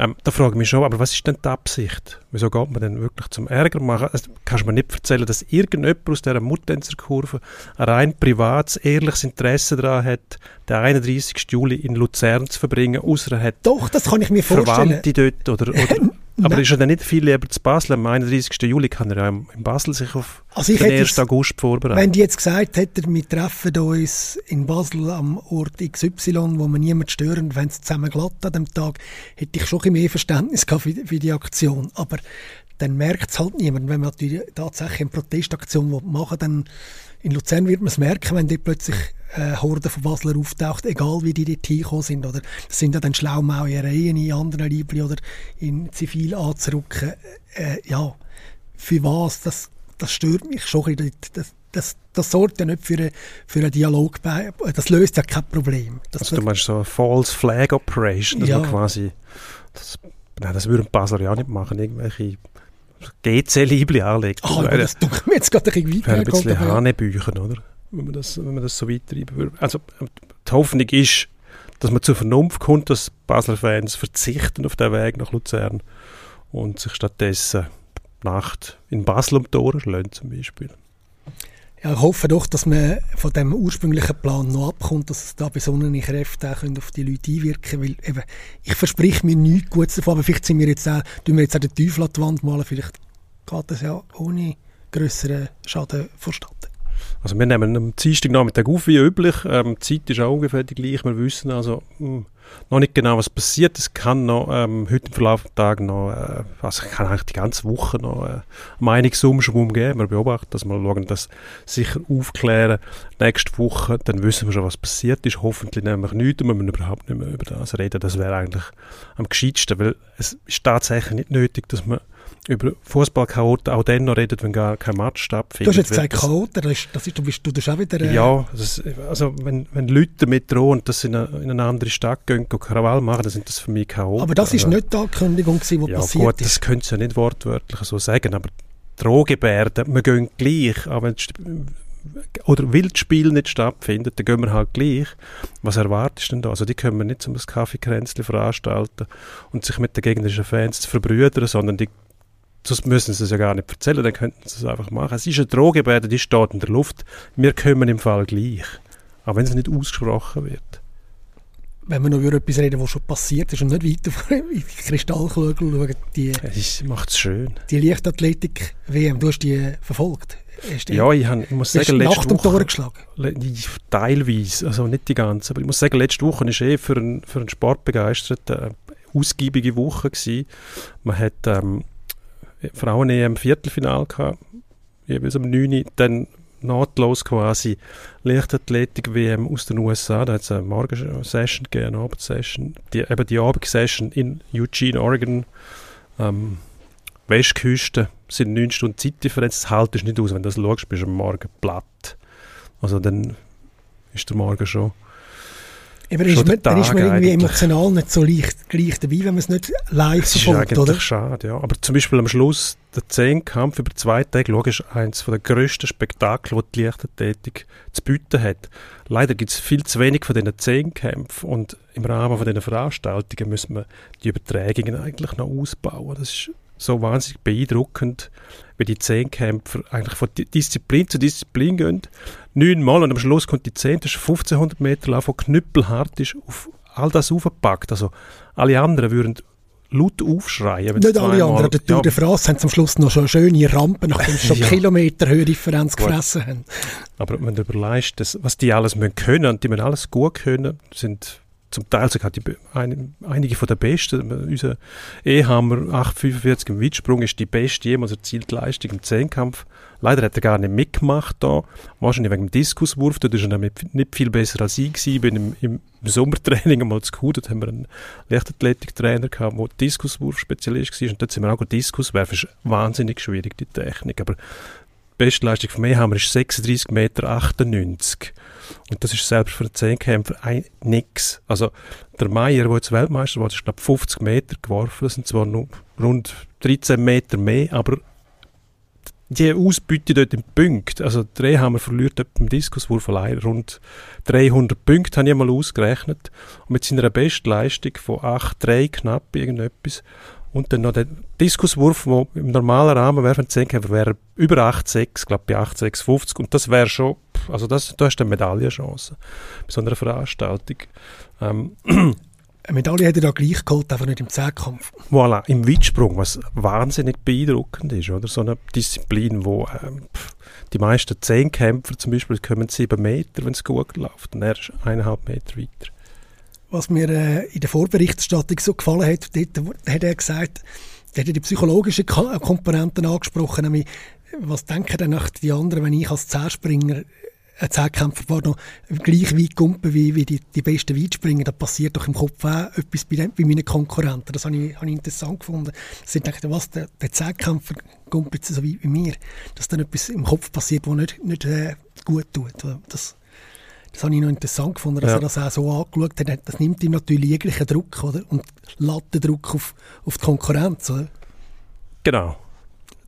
Ähm, da frage ich mich schon, aber was ist denn die Absicht? Wieso geht man denn wirklich zum Ärger machen? Also, kannst du mir nicht erzählen, dass irgendjemand aus dieser Muttenzer-Kurve ein rein privates, ehrliches Interesse daran hat, den 31. Juli in Luzern zu verbringen, außer er hat Doch, das kann ich mir vorstellen. Verwandte dort oder, oder (laughs) Aber Nein. ist er dann nicht viel lieber zu Basel? Am 31. Juli kann er ja in Basel sich auf also den 1. August vorbereiten. Wenn die jetzt gesagt hätten, wir treffen uns in Basel am Ort XY, wo wir niemand stören, wenn es zusammen glatt an dem Tag, hätte ich schon ein mehr Verständnis gehabt für, für die Aktion. Aber dann merkt es halt niemand. Wenn man tatsächlich eine Protestaktion machen dann in Luzern wird man es merken, wenn dort plötzlich äh, Horden von Basler auftaucht, egal wie die dort hingekommen sind. Oder das sind ja dann Schlaumauereien in anderen Liebli oder in Zivil anzurücken. Äh, ja, für was? Das, das stört mich schon. Das, das, das sorgt ja nicht für, eine, für einen Dialog. Das löst ja kein Problem. Das also du meinst so eine False Flag Operation, dass ja. man quasi... Das, nein, das würden Basler ja nicht machen. Irgendwelche GC-Libli anlegen. Ah, das tut mir jetzt gerade ein bisschen weit. Ein bisschen Hanebüchen, oder? Wenn man das, wenn man das so weitreiben würde. Also die Hoffnung ist, dass man zur Vernunft kommt, dass Basler Fans verzichten auf den Weg nach Luzern und sich stattdessen Nacht in Basel um die Ohren schlagen zum Beispiel. Ja, ich hoffe doch, dass man von dem ursprünglichen Plan noch abkommt, dass es da besonnene Kräfte auch auf die Leute einwirken können, weil eben, ich verspreche mir nichts Gutes davon, aber vielleicht sind wir jetzt auch, tun wir jetzt auch den Teufel an die Wand malen, vielleicht geht das ja ohne größeren Schaden vonstatten. Also wir nehmen am Dienstagnachmittag auf, wie üblich. Ähm, die Zeit ist auch ungefähr die gleiche. Wir wissen also mh, hm, noch nicht genau, was passiert. Es kann noch ähm, heute im Verlauf des Tages noch, äh, also kann eigentlich die ganze Woche noch äh, Meinungsumschwung geben. Wir beobachten das, wir schauen das sicher aufklären. Nächste Woche, dann wissen wir schon, was passiert ist. Hoffentlich nämlich nichts und wir müssen überhaupt nicht mehr über das reden. Das wäre eigentlich am gescheitsten, weil es ist tatsächlich nicht nötig, dass man über Fußballchaoten auch dann noch redet, wenn gar kein Match stattfindet. Du hast jetzt gesagt Chaoten, das ist, das ist, du bist du bist auch wieder... Äh ja, ist, also wenn, wenn Leute damit drohen, dass sie in eine, in eine andere Stadt gehen und Krawall machen, dann sind das für mich Chaoten. Aber das ist also, nicht die Ankündigung, die ja, passiert gut, ist. das können sie ja nicht wortwörtlich so sagen, aber Drohgebärden, wir gehen gleich, aber oder will das Spiel nicht stattfindet, dann gehen wir halt gleich. Was erwartest du denn da? Also die können wir nicht zum Kaffeekränzchen veranstalten und sich mit den gegnerischen Fans zu verbrüdern, sondern die Sonst müssen sie es ja gar nicht erzählen, dann könnten sie es einfach machen. Es ist eine Drohgebärde, die steht in der Luft. Wir kommen im Fall gleich. Auch wenn es nicht ausgesprochen wird. Wenn wir noch über etwas reden, was schon passiert ist und nicht weiter in die Kristallkugel schauen, die... Es macht es schön. Die Leichtathletik-WM, du hast die verfolgt? Die, ja, ich, hab, ich muss sagen, letzte Nacht Woche... geschlagen? Teilweise, also nicht die ganze, aber ich muss sagen, letzte Woche war eh für einen, für einen Sportbegeisterten eine ausgiebige Woche gewesen. Man hat... Ähm, Frauen-EM Viertelfinal gehabt, jeweils am 9. Dann nahtlos quasi Leichtathletik-WM aus den USA. Da hat es eine Morgensession gegeben, eine Abendsession. Die, eben die Abendsession in Eugene, Oregon, ähm, Westküste, sind 9 Stunden Zeitdifferenz. Das haltest nicht aus, wenn du das schaust, bist du am Morgen platt. Also dann ist der Morgen schon Aber ist man, dann ist man irgendwie emotional nicht so leicht gleich dabei, wenn man es nicht live das verfolgt, ist eigentlich oder? schade, ja. Aber zum Beispiel am Schluss der Zehnkampf über zwei Tage, logisch, eines der grössten Spektakel, die die Leichtathletik zu bieten hat. Leider gibt es viel zu wenig von diesen Zehnkämpfen und im Rahmen von diesen Veranstaltungen müssen wir die Übertragungen eigentlich noch ausbauen. Das ist so wahnsinnig beeindruckend, wie die Zehnkämpfer eigentlich von Disziplin zu Disziplin gehen. Neunmal und am Schluss kommt die Zehn, das ist 1500 Meter Lauf, der knüppelhart ist, auf all das aufgepackt. Also alle anderen würden laut aufschreien. Nicht alle anderen. Der Tour ja, de France haben zum Schluss noch schon schöne Rampen, nachdem sie schon (laughs) ja. Kilometer Höhendifferenz gefressen haben. Aber wenn du überlegst, was die alles können, und die müssen alles gut können, sind zum Teil sogar die, ein, einige von der Besten. Unser Ehammer 845 im Weitsprung ist die beste jemals erzielte Leistung im Zehnkampf. Leider hat er gar nicht mitgemacht da. Wahrscheinlich wegen dem Diskuswurf. Da war er nicht viel besser als ich gewesen. bin im, im Sommertraining einmal zu Kuh. Dort haben wir einen Leichtathletiktrainer gehabt, der Diskuswurf-Spezialist war. Und dort sind wir auch Diskus werfen. ist wahnsinnig schwierig, die Technik. Aber die Bestleistung von Ehammer ist 36,98 Meter. Und das ist selbst für einen Zehnkämpfer ein nix. Also der Meier, der jetzt Weltmeister war, ist glaube 50 Meter geworfen. Das sind zwar nur rund 13 Meter mehr, aber die Ausbeute dort im Punkt, also drei haben wir verliert beim Diskuswurf allein rund 300 Punkte, habe ich mal ausgerechnet. Und mit seiner Bestleistung von 8,3 knapp irgendetwas und dann noch der Diskuswurf, der im normalen Rahmen wäre, wenn Zehnkämpfer wäre über 8,6, glaube bei 8,650 und das wäre schon, also das, da hast du eine Medaillenchance bei so einer Veranstaltung. Ähm, (clears throat) eine Medaille hätte er da gleich geholt, einfach nicht im Zehnkampf. Voilà, im Weitsprung, was wahnsinnig beeindruckend ist, oder? So eine Disziplin, wo ähm, die meisten Zehnkämpfer zum Beispiel kommen sieben Meter, wenn es gut läuft, und er ist eineinhalb Meter weiter was mir äh, in der Vorberichterstattung so gefallen hat, dort hat er gesagt, er hat die psychologischen Komponenten angesprochen, nämlich, was denken denn die anderen, wenn ich als Zehrspringer ein Zehnkämpfer war noch gleich weit gumpen wie, wie die, die besten Weitspringer. Da passiert doch im Kopf auch etwas bei, den, bei meinen Konkurrenten. Das habe ich, habe ich interessant gefunden. Sie dachten, was, der, der Zehnkämpfer gumpelt so weit wie mir. Dass dann etwas im Kopf passiert, was nicht, nicht äh, gut tut. Das das habe ich noch interessant gefunden, dass ja. er das auch so angeschaut hat. Das nimmt ihm natürlich jeglichen Druck oder? und Lattendruck auf, auf die Konkurrenz. Oder? Genau.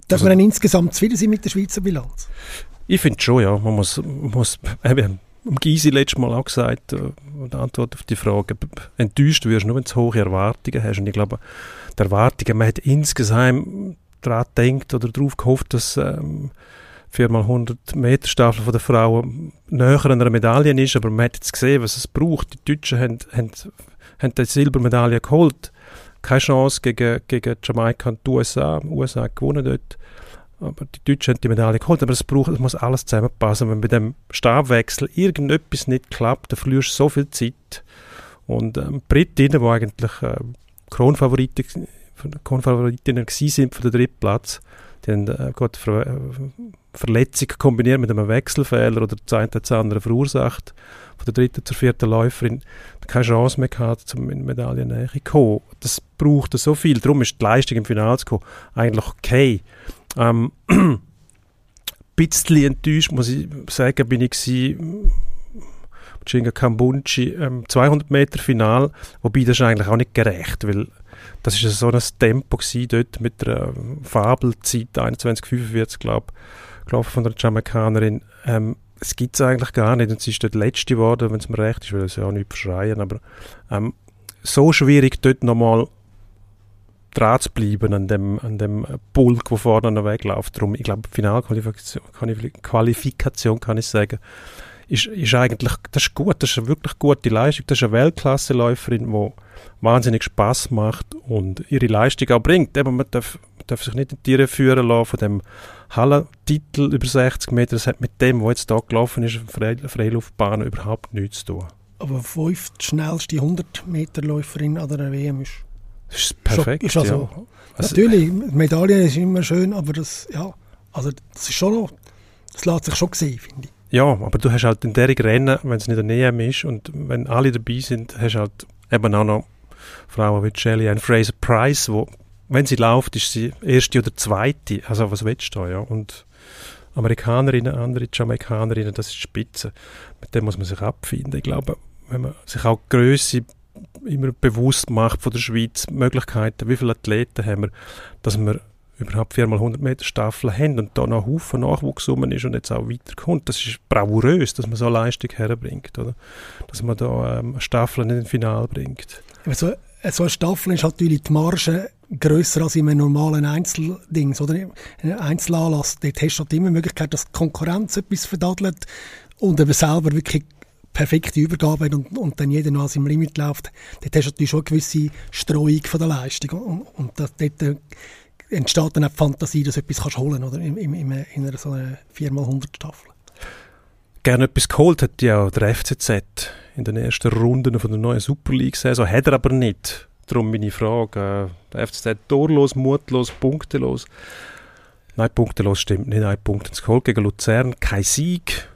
Darf also, man dann insgesamt zufrieden sein mit der Schweizer Bilanz? Ich finde schon, ja. Man muss, man muss eben, Gysi letztes Mal auch gesagt, äh, die Antwort auf die Frage, enttäuscht wirst du nur, wenn du hohe Erwartungen hast. Und ich glaube, die Erwartungen, man hat insgesamt daran gedacht oder darauf gehofft, dass ähm, 4x100 Meter Staffel von der Frauen näher an einer Medaille ist, aber man hat jetzt gesehen, was es braucht. Die Deutschen haben, haben, haben die Silbermedaille geholt. Keine Chance gegen, gegen Jamaika und die USA. Die USA gewonnen dort. Aber die Deutschen haben die Medaille geholt. Aber es braucht, es muss alles zusammenpassen. Wenn bei dem Stabwechsel irgendetwas nicht klappt, dann verlierst du so viel Zeit. Und ähm, Britinnen, die eigentlich äh, Kronfavoriten, Kronfavoritinnen waren für den dritten Platz, die haben äh, Gott, Ver Verletzung kombiniert mit einem Wechselfehler oder das eine das andere verursacht, von der dritten zur vierten Läuferin keine Chance mehr gehabt, um in Medaillennähe zu kommen. Das braucht so viel, darum ist die Leistung im Finale zu kommen eigentlich okay. Ähm, ein (clears throat) bisschen enttäuscht, muss ich sagen, bin ich gewesen, Kambunchi, ähm, 200 Meter Final, wobei das ist eigentlich auch nicht gerecht, weil das ist so ein Tempo dort mit der Fabelzeit 21,45 glaube gelaufen von der Jamaikanerin. Ähm, es gibt es eigentlich gar nicht und sie ist dort letzte geworden, wenn es mir recht ist, weil es ja auch nicht verschreien, aber ähm, so schwierig dort nochmal dran zu bleiben an dem, an dem Bulk, der vorne wegläuft. Darum, ich glaube, Finalqualifikation Qualifikation, kann ich sagen, ist, ist eigentlich, das ist gut, das ist eine wirklich gute Leistung, das ist eine Weltklasseläuferin, die wahnsinnig Spaß macht und ihre Leistung auch bringt. Eben, man darf, man darf sich nicht in Tiere führen lassen von dem Hallen-Titel über 60 Meter. Das hat mit dem, was jetzt hier gelaufen ist, Fre Freiluftbahn überhaupt nichts zu tun. Aber fünf die schnellste 100-Meter-Läuferin an der WM ist. Das ist perfekt. Ist also, ja. also, Natürlich, Medaille ist immer schön, aber das, ja, also das ist schon noch, das lässt sich schon sehen, finde ich. Ja, aber du hast halt in der Rennen, wenn es nicht der EM ist und wenn alle dabei sind, hast halt eben auch noch Frauen wie Shelley Ann Fraser Price, wo, wenn sie läuft, ist sie erste oder zweite. Also was willst du da, ja? Und Amerikanerinnen, andere Jamaikanerinnen, das ist Spitze. Mit dem muss man sich abfinden. Ich glaube, wenn man sich auch die Grösse immer bewusst macht von der Schweiz, Möglichkeiten, wie viele Athleten haben wir, dass wir überhaupt viermal 100 Meter Staffel haben und da noch ein Haufen Nachwuchs rum ist und jetzt auch weiterkommt. Das ist bravourös, dass man so Leistung herbringt, oder? Dass man da ähm, Staffeln in den Final bringt. So, so eine Staffel ist natürlich die Marge grösser als in einem normalen Einzeldings, oder? In einem Einzelanlass, dort hast du halt immer die Möglichkeit, dass die Konkurrenz etwas verdadelt und eben selber wirklich perfekte Übergabe und, und dann jeder noch an seinem Limit läuft, dort hast du natürlich schon eine gewisse Streuung von der Leistung und, und das, dort äh, entsteht dann auch die Fantasie, dass du etwas kannst holen oder in, in, in einer so einer 4x100 Staffel. Gerne etwas geholt hat ja der FCZ in den ersten Runden von der neuen Super League-Saison, hat er aber nicht. Darum meine Frage, äh, der FCZ torlos, mutlos, punktelos. Nein, punktelos stimmt nicht, ein Punkt ins geholt gegen Luzern, kein Sieg.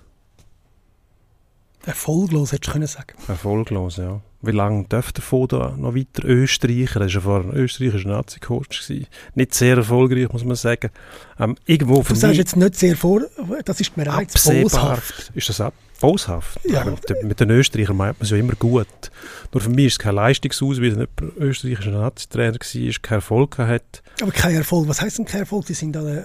Erfolglos, hättest du sagen Erfolglos, ja. Wie lange dürfte der Foda noch weiter Österreicher? Er war ja vorher österreichischer Nazi-Coach. Nicht sehr erfolgreich, muss man sagen. Ähm, irgendwo du sagst jetzt nicht sehr vor, das ist mir boshaft. Ist das ab boshaft? Ja. Mit, mit den Österreichern meint man es ja immer gut. Nur für mich ist es kein Leistungsausweis, jemand österreichischer Nazi-Trainer war, keinen Erfolg hat. Aber kein Erfolg, was heisst denn kein Erfolg? Die sind da,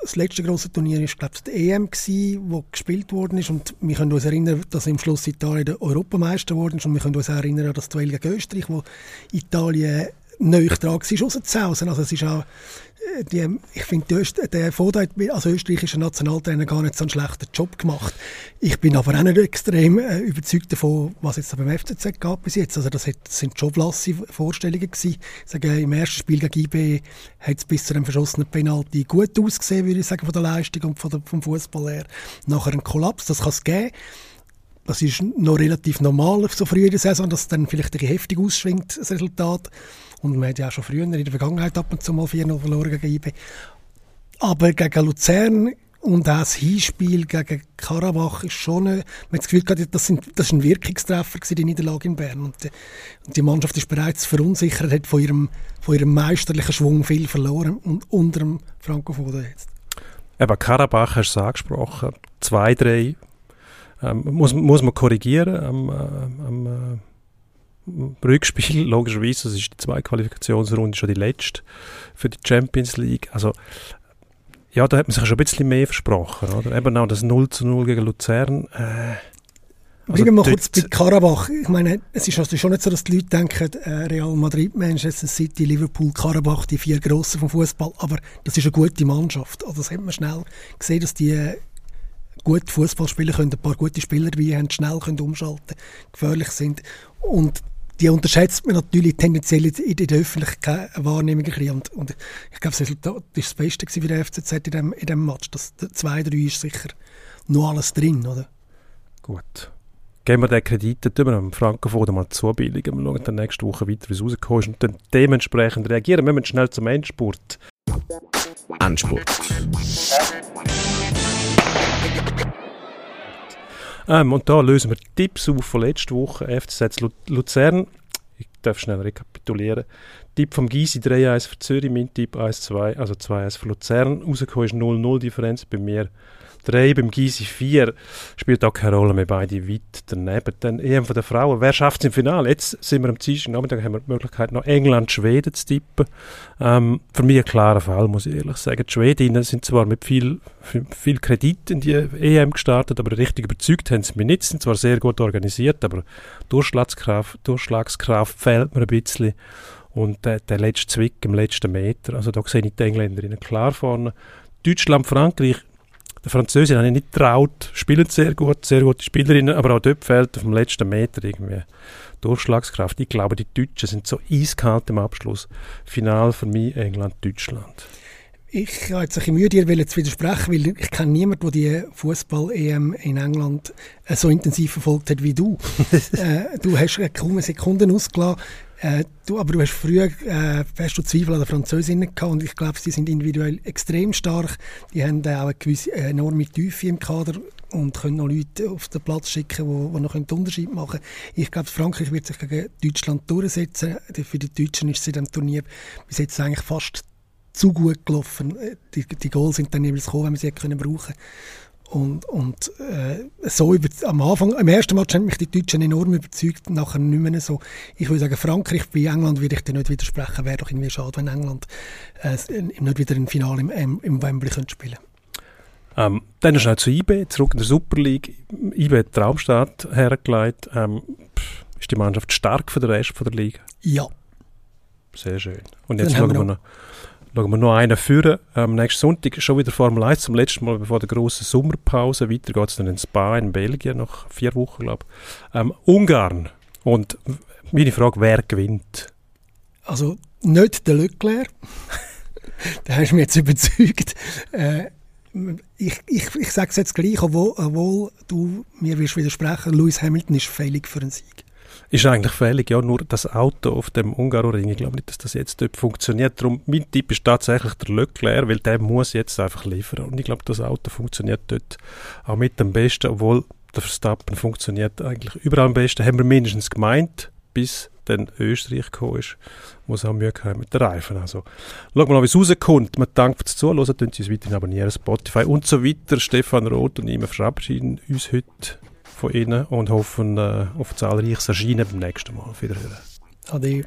das letzte große Turnier war, glaube ich, die EM gewesen, wo gespielt worden ist und wir können uns erinnern, dass im Schluss Italien der Europameister geworden ist und wir können uns auch erinnern an das Duell gegen Österreich, wo Italien neu dran war, rauszuzausen. Also es ist auch, äh, die, ich finde, der Foda hat als österreichischer Nationaltrainer gar nicht so einen schlechten Job gemacht. Ich bin aber auch nicht extrem äh, überzeugt davon, was jetzt beim FCZ gab bis jetzt. Also das, hat, das sind joblasse Vorstellungen gewesen. Ich sage, im ersten Spiel gegen IB hat es bis zu einem verschossenen Penalty gut ausgesehen, würde ich sagen, von der Leistung und von der, vom Fußball her. Nachher ein Kollaps, das kann es geben. Das ist noch relativ normal so früh in der Saison, dass es dann vielleicht ein heftig ausschwingt, das Resultat. Und man hat ja auch schon früher in der Vergangenheit ab und zu mal 4-0 verloren gegen IB. Aber gegen Luzern und auch das Hinspiel gegen Karabach ist schon, eine, man hat das Gefühl gehabt, das, sind, das ist ein Wirkungstreffer gewesen, die Niederlage in Bern. Und die, und die, Mannschaft ist bereits verunsichert, hat von ihrem, von ihrem meisterlichen Schwung viel verloren und unter dem Franco jetzt. Eben, Karabach hast du angesprochen. Zwei, drei ähm, muss, muss man korrigieren am, am äh, Rückspiel, logischerweise, das ist die zweite Qualifikationsrunde, schon die letzte für die Champions League. Also, ja, da hat man sich schon ein bisschen mehr versprochen, oder? Eben auch das 0 zu 0 gegen Luzern. Äh, also Bleiben wir kurz bei Karabach. Ich meine, es ist also schon nicht so, dass die Leute denken, äh, Real Madrid, Manchester City, Liverpool, Karabach, die vier Grossen vom Fußball. Aber das ist eine gute Mannschaft. Also das hat man schnell gesehen, dass die gut Fußball spielen können, ein paar gute Spieler dabei haben, schnell können umschalten, gefährlich sind. Und die unterschätzt man natürlich tendenziell in der öffentlichen Wahrnehmung ein bisschen. Und, und ich glaube, das Resultat war das Beste für den FCZ in diesem in dem Match. Das 2-3 ist sicher noch alles drin, oder? Gut. Geben wir den Kredit, tun wir am Frankenfoden mal zubilligen. Wir schauen dann nächste Woche weiter, wie es rausgekommen ist und dann dementsprechend reagieren. Wir müssen schnell zum Endspurt. Endspurt. Ähm, und da lösen wir Tipps auf von letzter Woche. FCZ Luzern. Ich darf schnell rekapitulieren. Tipp vom Gysi 3-1 für Zürich, mein Tipp 1-2, also 2-1 für Luzern. Rausgekommen ist 0-0 Differenz bei mir 3, beim Gysi 4 spielt auch keine Rolle mehr, beide weit daneben. Dann EM von der Frauen, wer schafft es im Finale? Jetzt sind wir am Dienstag Nachmittag, haben wir die Möglichkeit, noch England, Schweden zu tippen. Ähm, für mich ein klarer Fall, muss ich ehrlich sagen. Die Schwedinnen sind zwar mit viel, viel Kredit in die EM gestartet, aber richtig überzeugt haben sie mich nicht, sind zwar sehr gut organisiert, aber Durchschlagskraft, Durchschlagskraft fehlt mir ein bisschen. Und der, der letzte Zwick im letzten Meter, also da sehe ich die Engländerinnen klar vorne. Deutschland, Frankreich der Französin habe ich nicht getraut, spielen sehr gut, sehr gute Spielerinnen, aber auch dort fehlt auf dem letzten Meter irgendwie Durchschlagskraft. Ich glaube, die Deutschen sind so eiskalt im Abschluss. Final für mich England-Deutschland. Ich habe jetzt ein bisschen Mühe, dir zu widersprechen, weil ich kenne niemanden, der die Fußball-EM in England äh, so intensiv verfolgt hat wie du. (laughs) äh, du hast kaum eine Sekunde ausgelassen. Äh, du, aber du hast früher äh, hast du Zweifel an den Französinnen gehabt und ich glaube, sie sind individuell extrem stark. Die haben äh, auch eine gewisse äh, enorme Tiefe im Kader und können noch Leute auf den Platz schicken, die, die noch einen Unterschied machen können. Ich glaube, Frankreich wird sich gegen Deutschland durchsetzen. Für die Deutschen ist es in diesem Turnier bis jetzt eigentlich fast zu gut gelaufen. Äh, die, die Goals sind dann jeweils gekommen, wenn wir sie können brauchen Und, und äh, so über, am Anfang, im ersten Match haben mich die Deutschen enorm überzeugt, nachher nicht mehr so. Ich würde sagen, Frankreich bei England würde ich dir nicht widersprechen. Wäre doch irgendwie schade, wenn England äh, nicht wieder ein Finale im, im Wembley könnte spielen ähm, Dann ist schnell zu IB, zurück in der Super League. IB hat Traumstart hergelegt. Ähm, ist die Mannschaft stark für den Rest von der Liga? Ja. Sehr schön. Und jetzt schauen wir, noch, schauen wir noch einen führen. Am nächsten Sonntag schon wieder Formel 1, zum letzten Mal bevor der großen Sommerpause. Weiter geht es dann in Spa in Belgien, nach vier Wochen, glaube ich. Ähm, Ungarn. Und meine Frage, wer gewinnt? Also nicht der Leclerc. da hast du mich jetzt überzeugt. Äh, ich, ich, ich sage es jetzt gleich, obwohl, obwohl du mir wirst widersprechen, Lewis Hamilton ist fällig für einen Sieg. Ist eigentlich fällig, ja, nur das Auto auf dem Ungaroring, ich glaube nicht, dass das jetzt dort funktioniert. Darum, mein Tipp ist tatsächlich der Leclerc, weil der muss jetzt einfach liefern. Und ich glaube, das Auto funktioniert dort auch mit dem Besten, obwohl der Verstappen funktioniert eigentlich überall am besten, haben wir mindestens gemeint, bis dann Österreich gekommen ist, wo sie auch Mühe haben mit den Reifen. Also, schauen wir mal, wie es rauskommt. Wir danken fürs Zuhören, tun Sie uns weiterhin abonnieren, Spotify und so weiter. Stefan Roth und ich verabschieden uns heute von Ihnen und hoffen auf zahlreiches Erscheinen beim nächsten Mal. Auf Wiederhören. Ade.